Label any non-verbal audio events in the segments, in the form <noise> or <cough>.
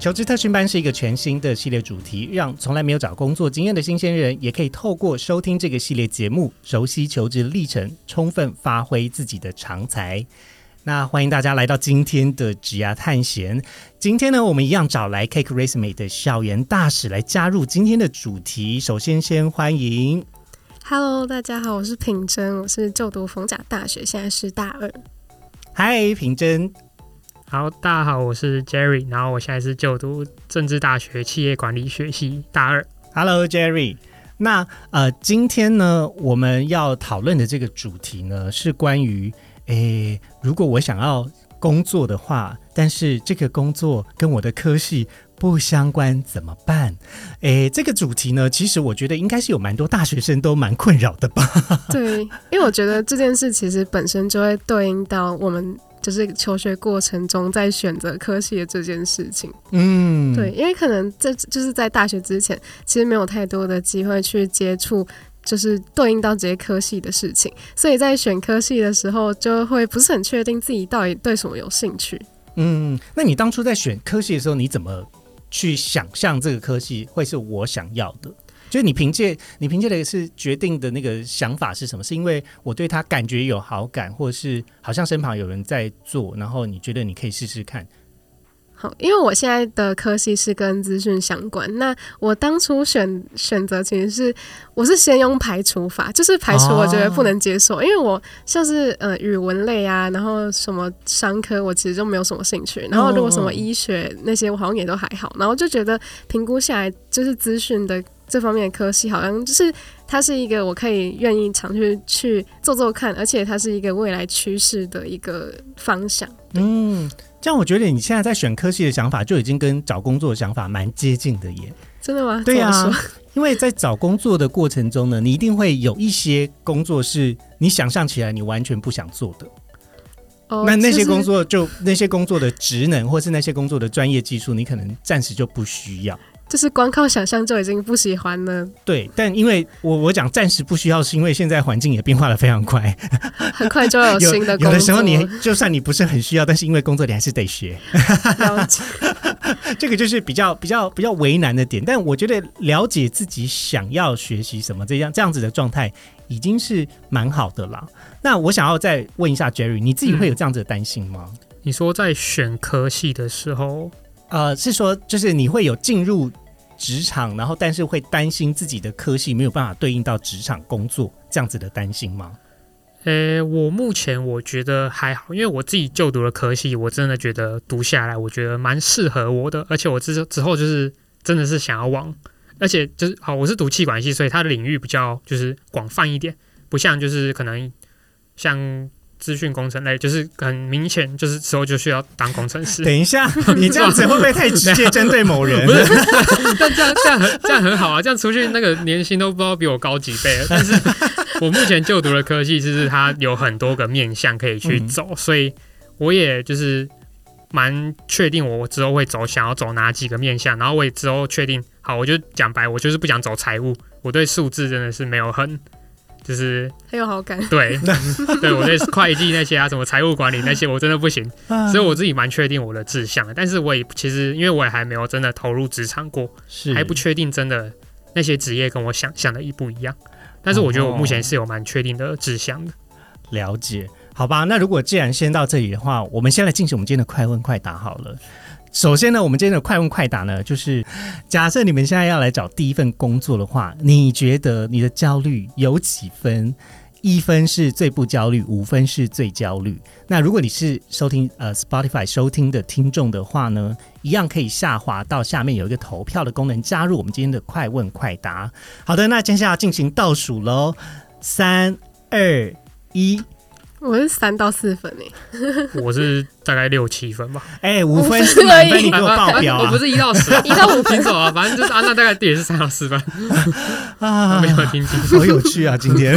求职特训班是一个全新的系列主题，让从来没有找工作经验的新鲜人，也可以透过收听这个系列节目，熟悉求职历程，充分发挥自己的长才。那欢迎大家来到今天的职涯探险。今天呢，我们一样找来 Cake Resume 的校园大使来加入今天的主题。首先，先欢迎 Hello，大家好，我是品珍，我是就读逢甲大学，现在是大二。嗨，平真。好，大家好，我是 Jerry，然后我现在是就读政治大学企业管理学系大二。Hello Jerry，那呃，今天呢，我们要讨论的这个主题呢，是关于，诶，如果我想要工作的话，但是这个工作跟我的科系不相关，怎么办？诶，这个主题呢，其实我觉得应该是有蛮多大学生都蛮困扰的吧。对，因为我觉得这件事其实本身就会对应到我们就是求学过程中在选择科系的这件事情。嗯，对，因为可能在就是在大学之前，其实没有太多的机会去接触。就是对应到这些科系的事情，所以在选科系的时候，就会不是很确定自己到底对什么有兴趣。嗯，那你当初在选科系的时候，你怎么去想象这个科系会是我想要的？就是你凭借你凭借的是决定的那个想法是什么？是因为我对他感觉有好感，或是好像身旁有人在做，然后你觉得你可以试试看？好，因为我现在的科系是跟资讯相关，那我当初选选择其实是我是先用排除法，就是排除我觉得不能接受，因为我像是呃语文类啊，然后什么商科，我其实就没有什么兴趣，然后如果什么医学那些，我好像也都还好，然后就觉得评估下来，就是资讯的这方面的科系，好像就是它是一个我可以愿意常去去做做看，而且它是一个未来趋势的一个方向。嗯，这样我觉得你现在在选科系的想法就已经跟找工作的想法蛮接近的耶。真的吗？对呀、因为在找工作的过程中呢，你一定会有一些工作是你想象起来你完全不想做的。哦那那些工作就那些工作的职能，或是那些工作的专业技术，你可能暂时就不需要。就是光靠想象就已经不喜欢了，对，但因为我我讲暂时不需要，是因为现在环境也变化的非常快，很快就有 <laughs> 新的工作。有的时候你就算你不是很需要，但是因为工作你还是得学，了解，<laughs> 这个就是比较比较比较为难的点。但我觉得了解自己想要学习什么，这样这样子的状态已经是蛮好的啦。那我想要再问一下 Jerry，你自己会有这样子的担心吗？你说在选科系的时候，呃，是说就是你会有进入职场，然后但是会担心自己的科系没有办法对应到职场工作这样子的担心吗？呃，我目前我觉得还好，因为我自己就读的科系，我真的觉得读下来，我觉得蛮适合我的，而且我之之后就是真的是想要往，而且就是好，我是读气管系，所以它的领域比较就是广泛一点，不像就是可能像资讯工程类，就是很明显就是之后就需要当工程师。等一下，<laughs> 你这样子会不会太直接针对某人？不是，但这样这样很这样很好啊，这样出去那个年薪都不知道比我高几倍了。但是 <laughs> 我目前就读的科技，就是它有很多个面向可以去走，所以我也就是蛮确定我之后会走，想要走哪几个面向，然后我也之后确定，好，我就讲白，我就是不想走财务，我对数字真的是没有很。就是很有好感。对，<laughs> 对我对会计那些啊，什么财务管理那些，我真的不行。啊所以我自己蛮确定我的志向的，但是我也其实因为我也还没有真的投入职场过，是还不确定真的那些职业跟我想象的一不一样。但是我觉得我目前是有蛮确定的志向的。了解，好吧？那如果既然先到这里的话，我们先来进行我们今天的快问快答好了。首先呢，我们今天的快问快答呢，就是假设你们现在要来找第一份工作的话，你觉得你的焦虑有几分？一分是最不焦虑，五分是最焦虑。那如果你是收听呃 Spotify 收听的听众的话呢，一样可以下滑到下面有一个投票的功能，加入我们今天的快问快答。好的，那接下来进行倒数喽，三二一。我是三到四分诶，<laughs> 我是大概六七分吧。哎，五分是满分，你给我爆表啊 <laughs> 我不！是一到十，<laughs> 一到五分听错啊，反正就是啊，那大概也是三到四分，啊没有听清楚。好有趣啊！今天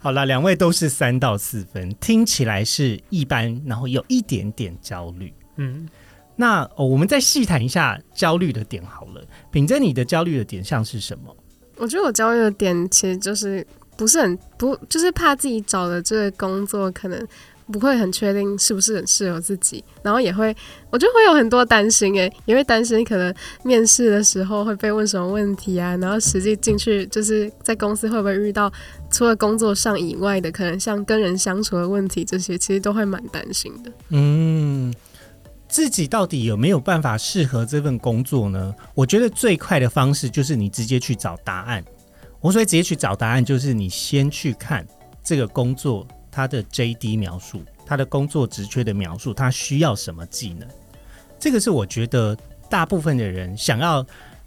好了，两位都是三到四分，听起来是一般，然后有一点点焦虑。嗯，那、哦我们再细谈一下焦虑的点好了。秉真，你的焦虑的点像是什么？我觉得我焦虑的点其实就是不是很不，就是怕自己找的这个工作可能不会很确定是不是很适合自己，然后也会我觉得会有很多担心诶，也会担心可能面试的时候会被问什么问题啊，然后实际进去就是在公司会不会遇到除了工作上以外的，可能像跟人相处的问题这些，其实都会蛮担心的。嗯，自己到底有没有办法适合这份工作呢？我觉得最快的方式就是你直接去找答案。我所以直接去找答案，就是你先去看这个工作它的 JD 描述，它的工作职缺的描述，它需要什么技能。这个是我觉得大部分的人想要，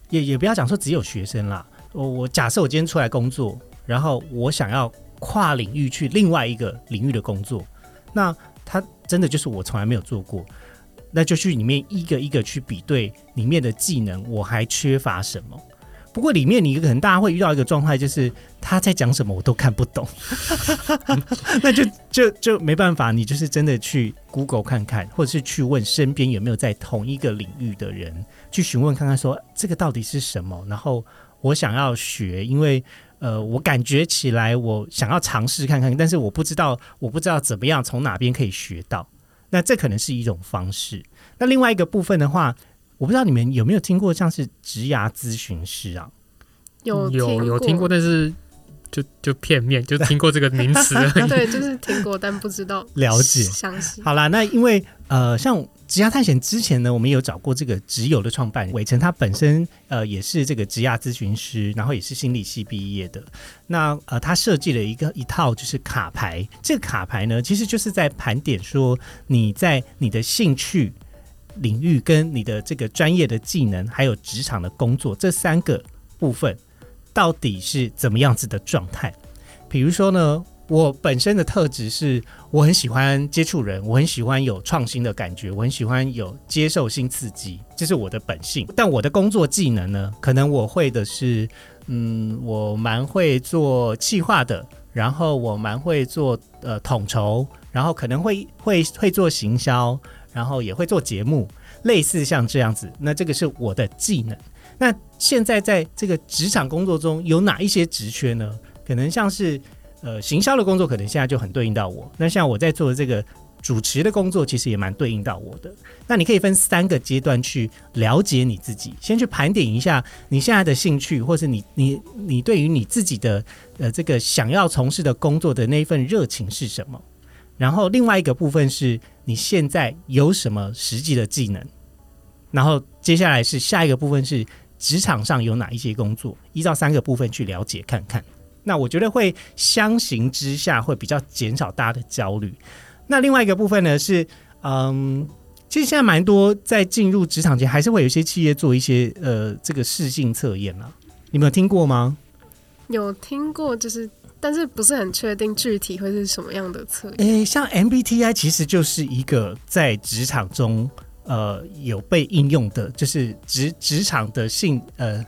也也不要讲说只有学生啦。我我假设我今天出来工作，然后我想要跨领域去另外一个领域的工作，那他真的就是我从来没有做过，那就去里面一个一个去比对里面的技能，我还缺乏什么。不过里面你可能大家会遇到一个状态，就是他在讲什么我都看不懂，<laughs> 那就就就没办法，你就是真的去 Google 看看，或者是去问身边有没有在同一个领域的人，去询问看看说这个到底是什么，然后我想要学，因为呃，我感觉起来我想要尝试看看，但是我不知道我不知道怎么样从哪边可以学到，那这可能是一种方式。那另外一个部分的话，我不知道你们有没有听过像是职涯咨询师啊？有有有听过，但是就就片面，就听过这个名词。<laughs> 对，就是听过，但不知道 <laughs> 了解详细。好啦，那因为呃，像职涯探险之前呢，我们有找过这个职友的创办人伟成，他本身呃也是这个职涯咨询师，然后也是心理系毕业的。那呃，他设计了一个一套就是卡牌，这个卡牌呢，其实就是在盘点说你在你的兴趣领域跟你的这个专业的技能，还有职场的工作这三个部分，到底是怎么样子的状态？比如说呢，我本身的特质是我很喜欢接触人，我很喜欢有创新的感觉，我很喜欢有接受新刺激，这是我的本性。但我的工作技能呢，可能我会的是，嗯，我蛮会做企划的，然后我蛮会做呃统筹，然后可能会会会做行销，然后也会做节目，类似像这样子。那这个是我的技能。那现在在这个职场工作中有哪一些职缺呢？可能像是呃行销的工作，可能现在就很对应到我。那像我在做的这个主持的工作，其实也蛮对应到我的。那你可以分三个阶段去了解你自己，先去盘点一下你现在的兴趣，或是你你你对于你自己的呃这个想要从事的工作的那一份热情是什么。然后另外一个部分是你现在有什么实际的技能，然后接下来是下一个部分是职场上有哪一些工作，依照三个部分去了解看看。那我觉得会相形之下会比较减少大家的焦虑。那另外一个部分呢是，嗯，其实现在蛮多在进入职场前，还是会有一些企业做一些呃这个试性测验啊，你们有听过吗？有听过，就是但是不是很确定具体会是什么样的测验。诶，像 MBTI 其实就是一个在职场中呃有被应用的，就是职职场的性呃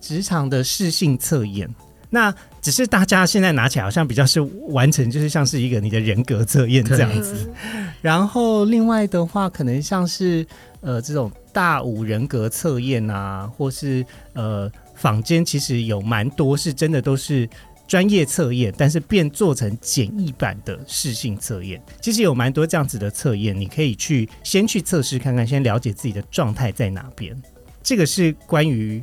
职场的适性测验。那只是大家现在拿起来好像比较是完成，就是像是一个你的人格测验这样子。嗯然后另外的话，可能像是呃这种大五人格测验啊，或是呃坊间其实有蛮多是真的都是专业测验，但是变做成简易版的试性测验。其实有蛮多这样子的测验，你可以去先去测试看看，先了解自己的状态在哪边。这个是关于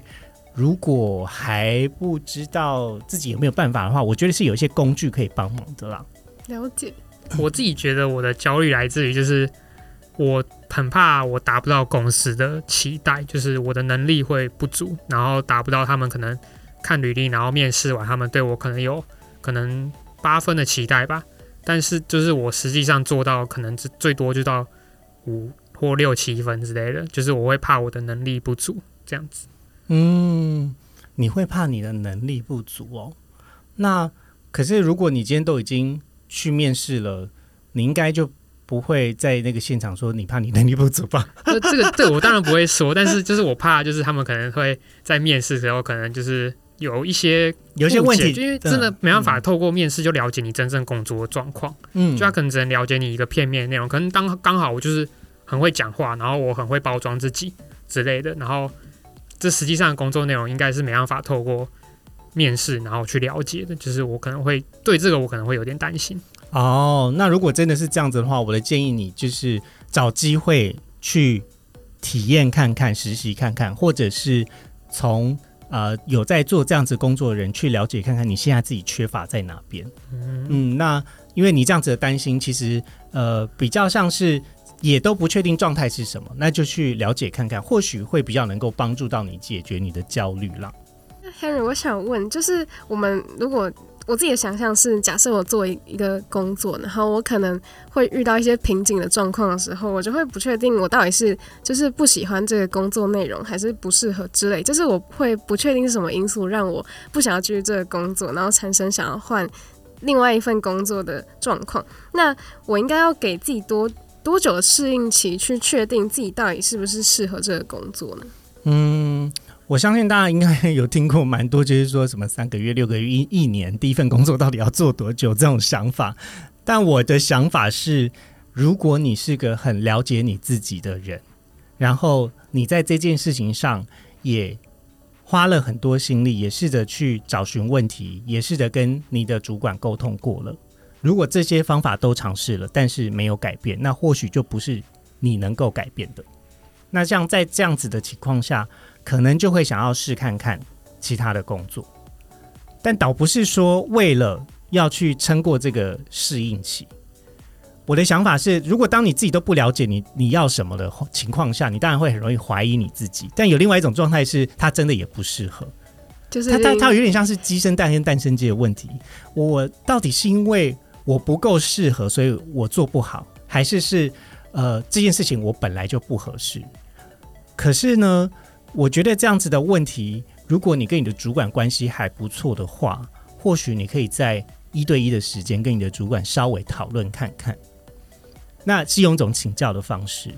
如果还不知道自己有没有办法的话，我觉得是有一些工具可以帮忙的啦。了解，我自己觉得我的焦虑来自于就是我很怕我达不到公司的期待，就是我的能力会不足，然后达不到他们可能看履历，然后面试完他们对我可能有可能八分的期待吧，但是就是我实际上做到可能只最多就到五或六七分之类的，就是我会怕我的能力不足这样子。嗯，你会怕你的能力不足哦。那可是如果你今天都已经去面试了，你应该就不会在那个现场说你怕你能力不足吧？就这个，这个我当然不会说，但是就是我怕，就是他们可能会在面试的时候，可能就是有一些有一些问题，就因为真的没办法透过面试就了解你真正工作的状况，嗯，就他可能只能了解你一个片面内容，可能当刚好我就是很会讲话，然后我很会包装自己之类的，然后这实际上的工作内容应该是没办法透过面试然后去了解的，就是我可能会对这个我可能会有点担心。哦，那如果真的是这样子的话，我的建议你就是找机会去体验看看、实习看看，或者是从呃有在做这样子工作的人去了解看看你现在自己缺乏在哪边。嗯，那因为你这样子的担心，其实呃比较像是也都不确定状态是什么，那就去了解看看，或许会比较能够帮助到你解决你的焦虑了。那 Henry，我想问，就是我们如果我自己的想象是，假设我做一一个工作，然后我可能会遇到一些瓶颈的状况的时候，我就会不确定我到底是就是不喜欢这个工作内容，还是不适合之类，就是我会不确定是什么因素让我不想要继续这个工作，然后产生想要换另外一份工作的状况。那我应该要给自己多多久的适应期，去确定自己到底是不是适合这个工作呢？嗯。我相信大家应该有听过蛮多，就是说什么三个月、六个月、一一年，第一份工作到底要做多久这种想法。但我的想法是，如果你是个很了解你自己的人，然后你在这件事情上也花了很多心力，也试着去找寻问题，也试着跟你的主管沟通过了。如果这些方法都尝试了，但是没有改变，那或许就不是你能够改变的。那像在这样子的情况下。可能就会想要试看看其他的工作，但倒不是说为了要去撑过这个适应期。我的想法是，如果当你自己都不了解你你要什么的情况下，你当然会很容易怀疑你自己。但有另外一种状态是，他真的也不适合，就是他他他有点像是鸡生蛋跟蛋生鸡的问题。我到底是因为我不够适合，所以我做不好，还是是呃这件事情我本来就不合适？可是呢？我觉得这样子的问题，如果你跟你的主管关系还不错的话，或许你可以在一对一的时间跟你的主管稍微讨论看看。那是用一种请教的方式，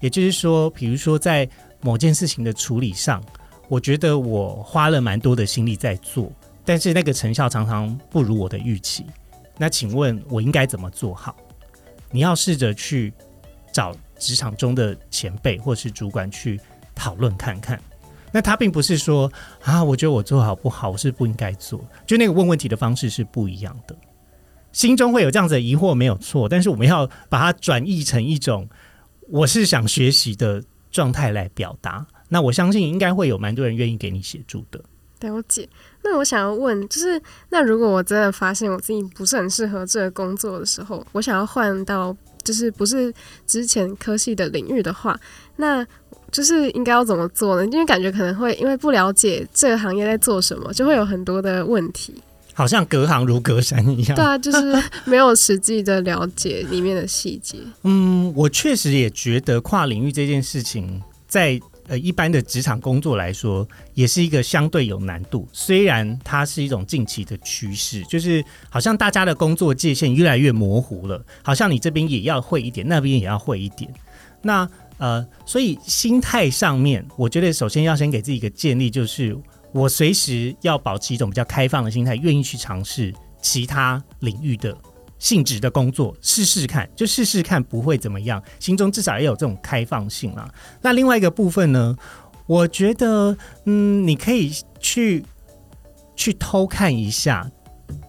也就是说，比如说在某件事情的处理上，我觉得我花了蛮多的心力在做，但是那个成效常常不如我的预期。那请问我应该怎么做好？你要试着去找职场中的前辈或是主管去。讨论看看，那他并不是说啊，我觉得我做好不好，我是不应该做，就那个问问题的方式是不一样的。心中会有这样子的疑惑没有错，但是我们要把它转译成一种我是想学习的状态来表达。那我相信应该会有蛮多人愿意给你协助的。了解。那我想要问，就是那如果我真的发现我自己不是很适合这个工作的时候，我想要换到就是不是之前科系的领域的话，那。就是应该要怎么做呢？因为感觉可能会因为不了解这个行业在做什么，就会有很多的问题。好像隔行如隔山一样。对啊，就是没有实际的了解里面的细节。<laughs> 嗯，我确实也觉得跨领域这件事情，在呃一般的职场工作来说，也是一个相对有难度。虽然它是一种近期的趋势，就是好像大家的工作界限越来越模糊了，好像你这边也要会一点，那边也要会一点。那呃，所以心态上面，我觉得首先要先给自己一个建立，就是我随时要保持一种比较开放的心态，愿意去尝试其他领域的性质的工作，试试看，就试试看不会怎么样，心中至少要有这种开放性啊。那另外一个部分呢，我觉得，嗯，你可以去去偷看一下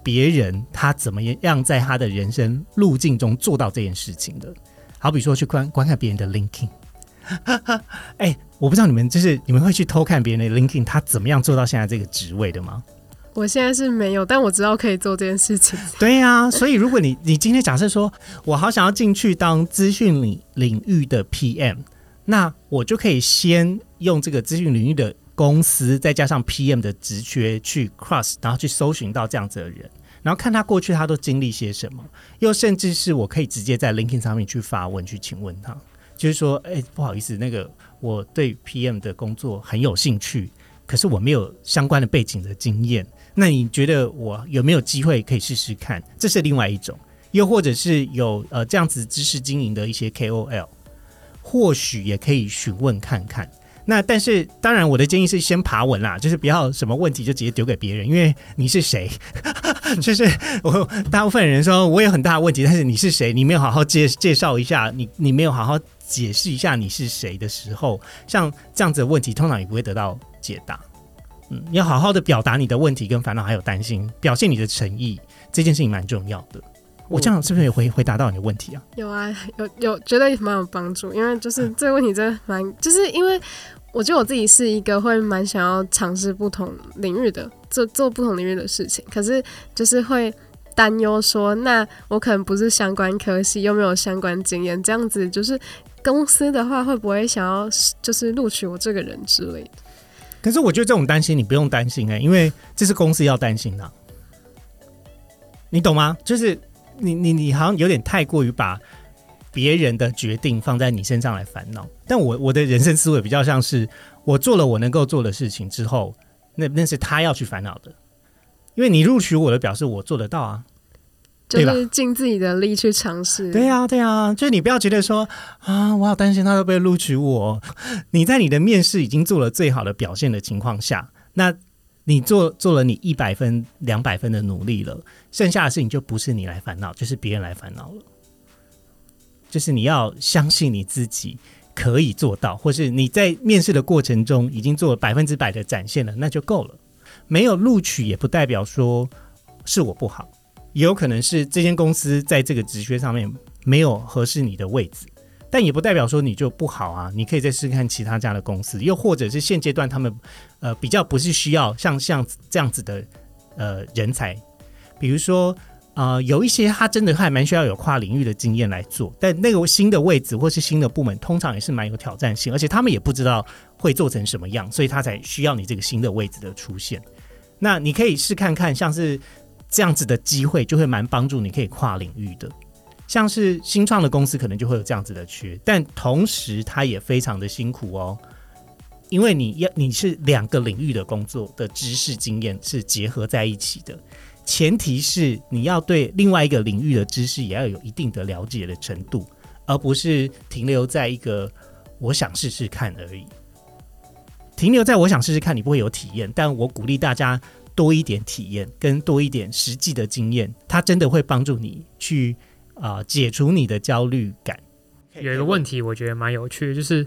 别人他怎么样在他的人生路径中做到这件事情的。好比说去观观看别人的 LinkedIn，<laughs> 哎，我不知道你们就是你们会去偷看别人的 LinkedIn，他怎么样做到现在这个职位的吗？我现在是没有，但我知道可以做这件事情。<laughs> 对呀，所以如果你你今天假设说我好想要进去当资讯领领域的 PM，那我就可以先用这个资讯领域的公司，再加上 PM 的职缺去 cross，然后去搜寻到这样子的人。然后看他过去他都经历些什么，又甚至是我可以直接在 LinkedIn 上面去发问去请问他，就是说，哎，不好意思，那个我对 PM 的工作很有兴趣，可是我没有相关的背景的经验，那你觉得我有没有机会可以试试看？这是另外一种。又或者是有呃这样子知识经营的一些 KOL，或许也可以询问看看。那但是当然，我的建议是先爬稳啦，就是不要什么问题就直接丢给别人，因为你是谁？<laughs> 就是我大部分人说我有很大的问题，但是你是谁？你没有好好介介绍一下，你你没有好好解释一下你是谁的时候，像这样子的问题，通常也不会得到解答。嗯，你要好好的表达你的问题跟烦恼，还有担心，表现你的诚意，这件事情蛮重要的。我这样是不是也回回答到你的问题啊？有啊，有有觉得蛮有帮助，因为就是这个问题真的蛮，就是因为我觉得我自己是一个会蛮想要尝试不同领域的，做做不同领域的事情，可是就是会担忧说，那我可能不是相关科系，又没有相关经验，这样子就是公司的话会不会想要就是录取我这个人之类的？可是我觉得这种担心你不用担心哎、因为这是公司要担心的，你懂吗？就是你你你好像有点太过于把别人的决定放在你身上来烦恼。但我我的人生思维比较像是，我做了我能够做的事情之后，那那是他要去烦恼的，因为你录取我的，表示我做得到啊。就对吧是尽自己的力去尝试。对啊、对啊、就是你不要觉得说啊，我好担心他会不会录取我。你在你的面试已经做了最好的表现的情况下，那你做做了你一百分、两百分的努力了，剩下的事情就不是你来烦恼，就是别人来烦恼了。就是你要相信你自己可以做到，或是你在面试的过程中已经做了百分之百的展现了，那就够了。没有录取也不代表说是我不好。也有可能是这间公司在这个职缺上面没有合适你的位置，但也不代表说你就不好啊。你可以再试试看其他家的公司，又或者是现阶段他们呃比较不是需要像像这样子的呃人才，比如说呃有一些他真的还蛮需要有跨领域的经验来做，但那个新的位置或是新的部门通常也是蛮有挑战性，而且他们也不知道会做成什么样，所以他才需要你这个新的位置的出现。那你可以试看看，像是。这样子的机会就会蛮帮助你可以跨领域的，像是新创的公司可能就会有这样子的缺，但同时他也非常的辛苦哦，因为你要你是两个领域的工作的知识经验是结合在一起的，前提是你要对另外一个领域的知识也要有一定的了解的程度，而不是停留在一个我想试试看而已。停留在我想试试看，你不会有体验，但我鼓励大家。多一点体验跟多一点实际的经验，它真的会帮助你去啊、呃、解除你的焦虑感。有一个问题，我觉得蛮有趣的，就是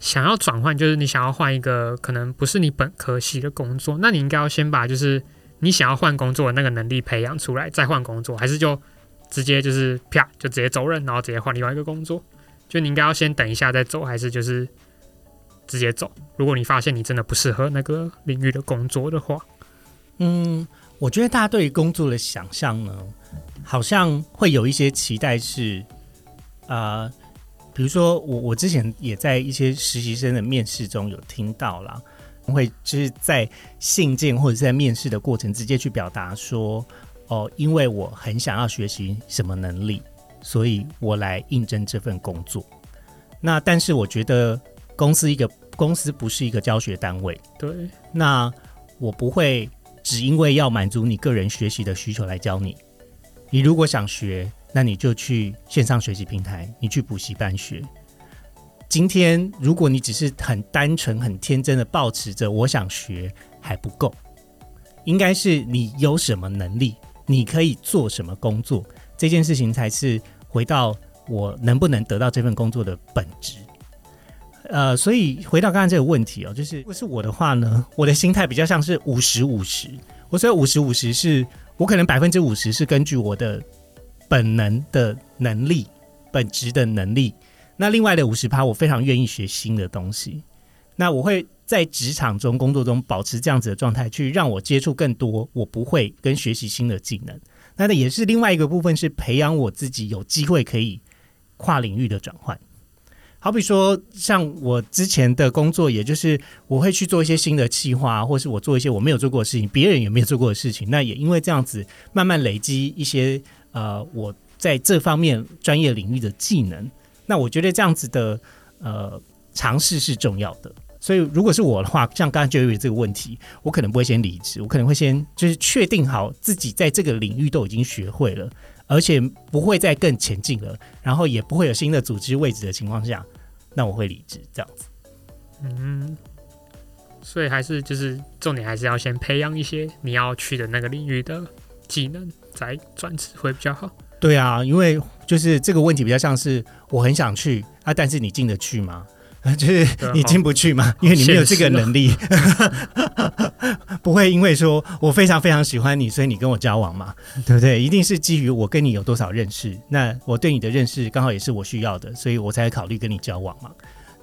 想要转换，就是你想要换一个可能不是你本科系的工作，那你应该要先把就是你想要换工作那个能力培养出来，再换工作，还是就直接就是啪就直接走人，然后直接换另外一个工作？就你应该要先等一下再走，还是就是直接走？如果你发现你真的不适合那个领域的工作的话。嗯，我觉得大家对于工作的想象呢，好像会有一些期待是，呃，比如说我我之前也在一些实习生的面试中有听到啦，会就是在信件或者是在面试的过程直接去表达说，哦，因为我很想要学习什么能力，所以我来应征这份工作。那但是我觉得公司一个公司不是一个教学单位，对，那我不会。只因为要满足你个人学习的需求来教你，你如果想学，那你就去线上学习平台，你去补习班学。今天如果你只是很单纯、很天真的抱持着我想学还不够，应该是你有什么能力，你可以做什么工作，这件事情才是回到我能不能得到这份工作的本质。呃，所以回到刚刚这个问题哦，就是如果是我的话呢，我的心态比较像是五十五十。我所以五十五十是我可能百分之五十是根据我的本能的能力、本职的能力，那另外的五十趴我非常愿意学新的东西。那我会在职场中、工作中保持这样子的状态，去让我接触更多我不会跟学习新的技能。那那也是另外一个部分，是培养我自己有机会可以跨领域的转换。好比说，像我之前的工作，也就是我会去做一些新的企划，或是我做一些我没有做过的事情，别人也没有做过的事情。那也因为这样子，慢慢累积一些呃我在这方面专业领域的技能。那我觉得这样子的呃尝试是重要的。所以如果是我的话，像刚刚就有这个问题，我可能不会先离职，我可能会先就是确定好自己在这个领域都已经学会了，而且不会再更前进了，然后也不会有新的组织位置的情况下，那我会离职这样子。嗯，所以还是就是重点还是要先培养一些你要去的那个领域的技能，再转职会比较好。对啊，因为就是这个问题比较像是我很想去啊，但是你进得去吗？<laughs> 就是你进不去嘛，因为你没有这个能力，不会因为说我非常非常喜欢你，所以你跟我交往嘛，对不对？一定是基于我跟你有多少认识，那我对你的认识刚好也是我需要的，所以我才考虑跟你交往嘛，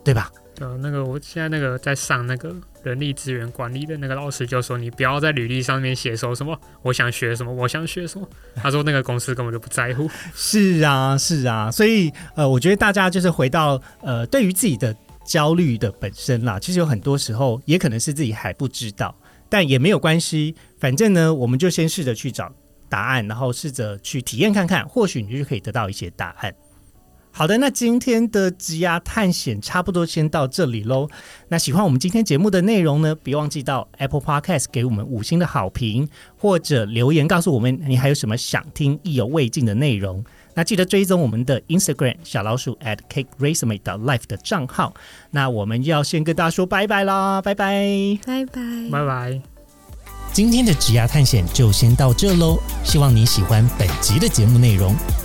对吧？呃，那个我现在那个在上那个人力资源管理的那个老师就说，你不要在履历上面写说什么我想学什么，我想学什么。他说那个公司根本就不在乎。是啊，是啊，所以呃，我觉得大家就是回到呃，对于自己的焦虑的本身啦，其实有很多时候也可能是自己还不知道，但也没有关系，反正呢，我们就先试着去找答案，然后试着去体验看看，或许你就可以得到一些答案。好的，那今天的职涯探险差不多先到这里喽。那喜欢我们今天节目的内容呢，别忘记到 Apple Podcast 给我们五星的好评，或者留言告诉我们你还有什么想听意犹未尽的内容。那记得追踪我们的 Instagram 小老鼠 at cake resume 的 life 的账号。那我们要先跟大家说拜拜啦，拜拜。拜拜。拜拜。今天的职涯探险就先到这喽，希望你喜欢本集的节目内容。